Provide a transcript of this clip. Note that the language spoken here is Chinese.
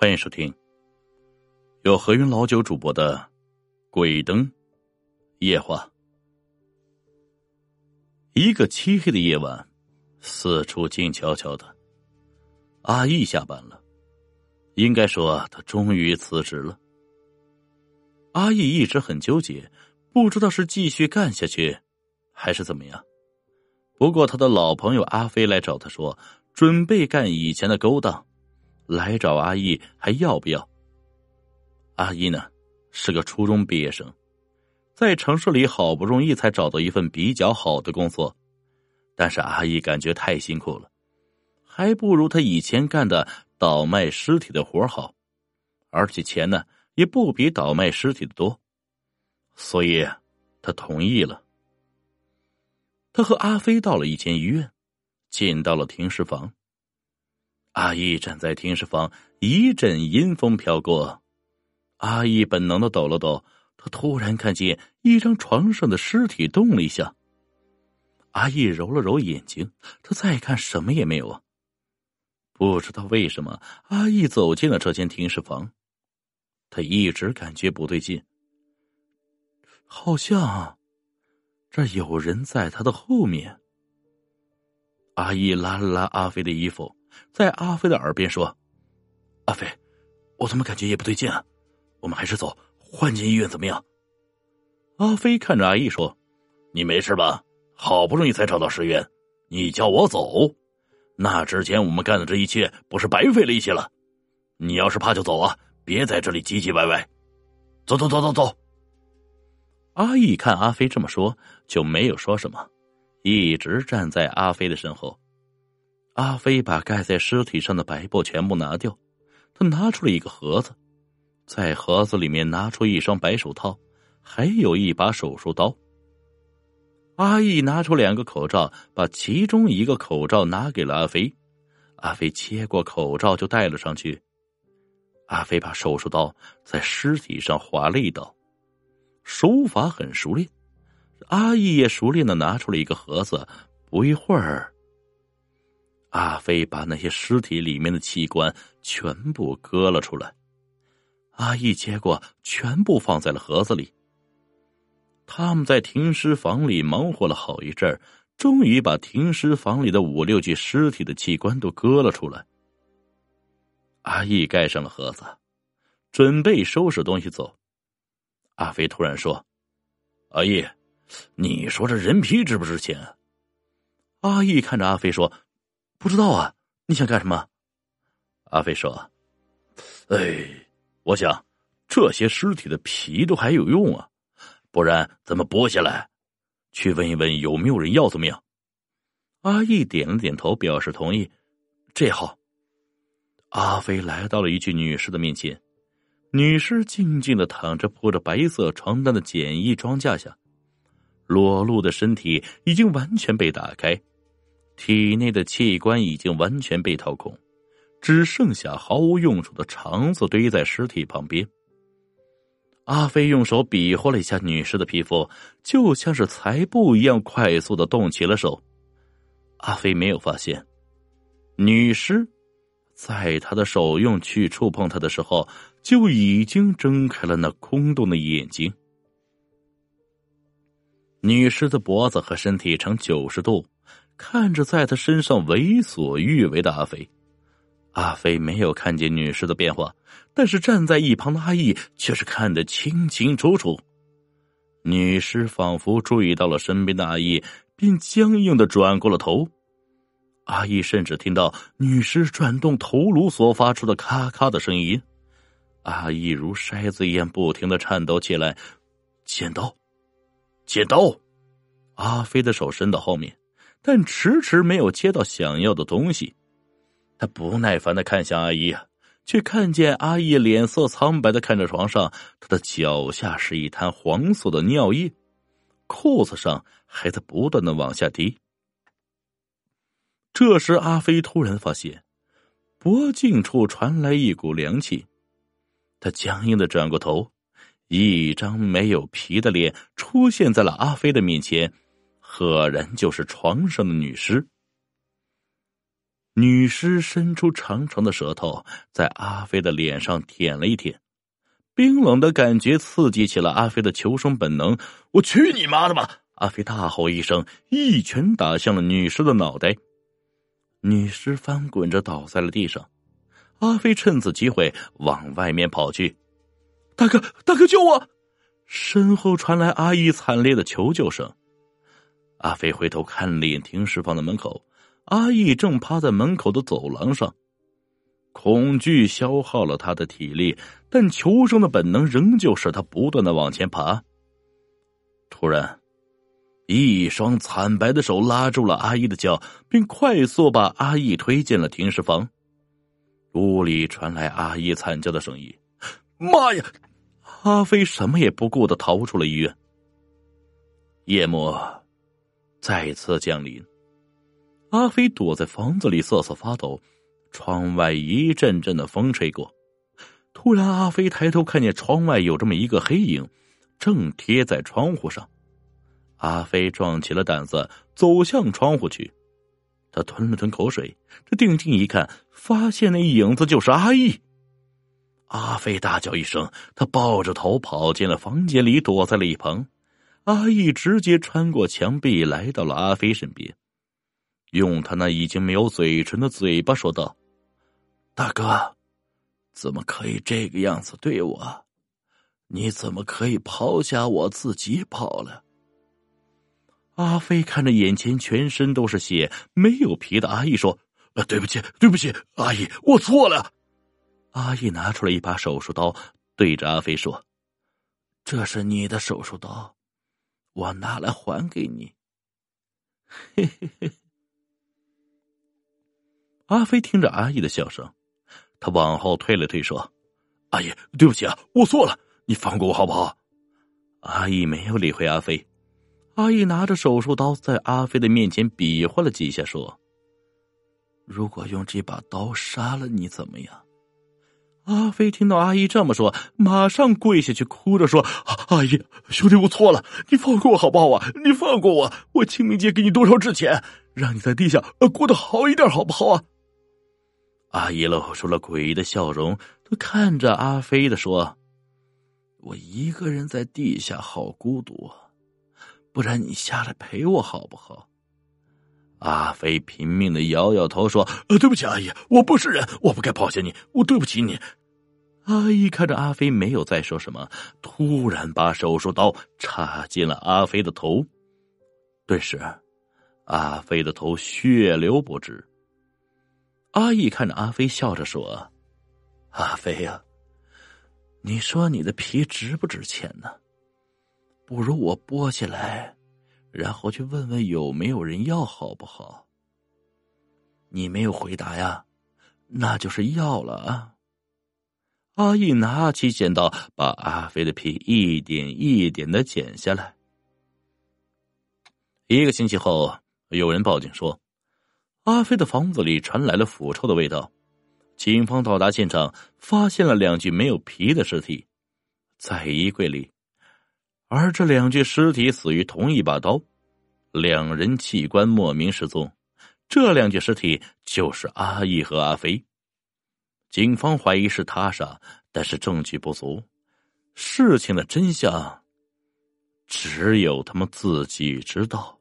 欢迎收听由何云老九主播的《鬼灯夜话》。一个漆黑的夜晚，四处静悄悄的。阿义下班了，应该说他终于辞职了。阿义一直很纠结，不知道是继续干下去，还是怎么样。不过他的老朋友阿飞来找他说，准备干以前的勾当。来找阿义还要不要？阿义呢，是个初中毕业生，在城市里好不容易才找到一份比较好的工作，但是阿义感觉太辛苦了，还不如他以前干的倒卖尸体的活好，而且钱呢也不比倒卖尸体的多，所以他同意了。他和阿飞到了一间医院，进到了停尸房。阿义站在停尸房，一阵阴风飘过，阿义本能的抖了抖。他突然看见一张床上的尸体动了一下。阿义揉了揉眼睛，他再看什么也没有啊。不知道为什么，阿义走进了这间停尸房，他一直感觉不对劲，好像这有人在他的后面。阿义拉了拉阿飞的衣服。在阿飞的耳边说：“阿飞，我怎么感觉也不对劲啊？我们还是走，换间医院怎么样？”阿飞看着阿义说：“你没事吧？好不容易才找到尸源，你叫我走，那之前我们干的这一切不是白费了一些了？你要是怕就走啊，别在这里唧唧歪歪。走走走走走。”阿义看阿飞这么说，就没有说什么，一直站在阿飞的身后。阿飞把盖在尸体上的白布全部拿掉，他拿出了一个盒子，在盒子里面拿出一双白手套，还有一把手术刀。阿义拿出两个口罩，把其中一个口罩拿给了阿飞，阿飞接过口罩就戴了上去。阿飞把手术刀在尸体上划了一刀，手法很熟练。阿义也熟练的拿出了一个盒子，不一会儿。阿飞把那些尸体里面的器官全部割了出来，阿义接过，全部放在了盒子里。他们在停尸房里忙活了好一阵终于把停尸房里的五六具尸体的器官都割了出来。阿义盖上了盒子，准备收拾东西走。阿飞突然说：“阿义，你说这人皮值不值钱？”阿义看着阿飞说。不知道啊，你想干什么？阿飞说：“哎，我想这些尸体的皮都还有用啊，不然咱们剥下来，去问一问有没有人要，怎么样？”阿义点了点头，表示同意。这好。阿飞来到了一具女尸的面前，女尸静静的躺着铺着白色床单的简易装架下，裸露的身体已经完全被打开。体内的器官已经完全被掏空，只剩下毫无用处的肠子堆在尸体旁边。阿飞用手比划了一下女尸的皮肤，就像是裁布一样，快速的动起了手。阿飞没有发现，女尸在他的手用去触碰他的时候，就已经睁开了那空洞的眼睛。女尸的脖子和身体呈九十度。看着在他身上为所欲为的阿飞，阿飞没有看见女尸的变化，但是站在一旁的阿义却是看得清清楚楚。女尸仿佛注意到了身边的阿义，便僵硬的转过了头。阿义甚至听到女尸转动头颅所发出的咔咔的声音。阿义如筛子一样不停的颤抖起来。剪刀，剪刀！阿飞的手伸到后面。但迟迟没有接到想要的东西，他不耐烦的看向阿姨，却看见阿姨脸色苍白的看着床上，她的脚下是一滩黄色的尿液，裤子上还在不断的往下滴。这时，阿飞突然发现脖颈处传来一股凉气，他僵硬的转过头，一张没有皮的脸出现在了阿飞的面前。赫然就是床上的女尸。女尸伸出长长的舌头，在阿飞的脸上舔了一舔，冰冷的感觉刺激起了阿飞的求生本能。我去你妈的吧！阿飞大吼一声，一拳打向了女尸的脑袋。女尸翻滚着倒在了地上。阿飞趁此机会往外面跑去。大哥，大哥，救我！身后传来阿义惨烈的求救声。阿飞回头看了一眼停尸房的门口，阿义正趴在门口的走廊上。恐惧消耗了他的体力，但求生的本能仍旧使他不断的往前爬。突然，一双惨白的手拉住了阿义的脚，并快速把阿义推进了停尸房。屋里传来阿义惨叫的声音。妈呀！阿飞什么也不顾的逃出了医院。夜幕再次降临，阿飞躲在房子里瑟瑟发抖。窗外一阵阵的风吹过，突然，阿飞抬头看见窗外有这么一个黑影，正贴在窗户上。阿飞壮起了胆子，走向窗户去。他吞了吞口水，这定睛一看，发现那影子就是阿义。阿飞大叫一声，他抱着头跑进了房间里，躲在了一旁。阿义直接穿过墙壁，来到了阿飞身边，用他那已经没有嘴唇的嘴巴说道：“大哥，怎么可以这个样子对我？你怎么可以抛下我自己跑了？”阿飞看着眼前全身都是血、没有皮的阿义说：“呃，对不起，对不起，阿义，我错了。”阿义拿出了一把手术刀，对着阿飞说：“这是你的手术刀，我拿来还给你。”嘿嘿嘿。阿飞听着阿义的笑声，他往后退了退，说：“阿姨，对不起啊，我错了，你放过我好不好？”阿义没有理会阿飞。阿义拿着手术刀在阿飞的面前比划了几下，说：“如果用这把刀杀了你，怎么样？”阿飞听到阿姨这么说，马上跪下去，哭着说：“阿姨，兄弟，我错了，你放过我好不好啊？你放过我，我清明节给你多少纸钱，让你在地下呃过得好一点，好不好啊？”阿姨露出了诡异的笑容，她看着阿飞的说：“我一个人在地下好孤独啊，不然你下来陪我好不好？”阿飞拼命的摇摇头说：“呃，对不起，阿姨，我不是人，我不该抛下你，我对不起你。”阿姨看着阿飞，没有再说什么，突然把手术刀插进了阿飞的头，顿时，阿飞的头血流不止。阿姨看着阿飞，笑着说：“阿飞呀，你说你的皮值不值钱呢？不如我剥下来，然后去问问有没有人要，好不好？”你没有回答呀，那就是要了啊。阿义拿起剪刀，把阿飞的皮一点一点的剪下来。一个星期后，有人报警说，阿飞的房子里传来了腐臭的味道。警方到达现场，发现了两具没有皮的尸体，在衣柜里，而这两具尸体死于同一把刀，两人器官莫名失踪。这两具尸体就是阿义和阿飞。警方怀疑是他杀，但是证据不足，事情的真相只有他们自己知道。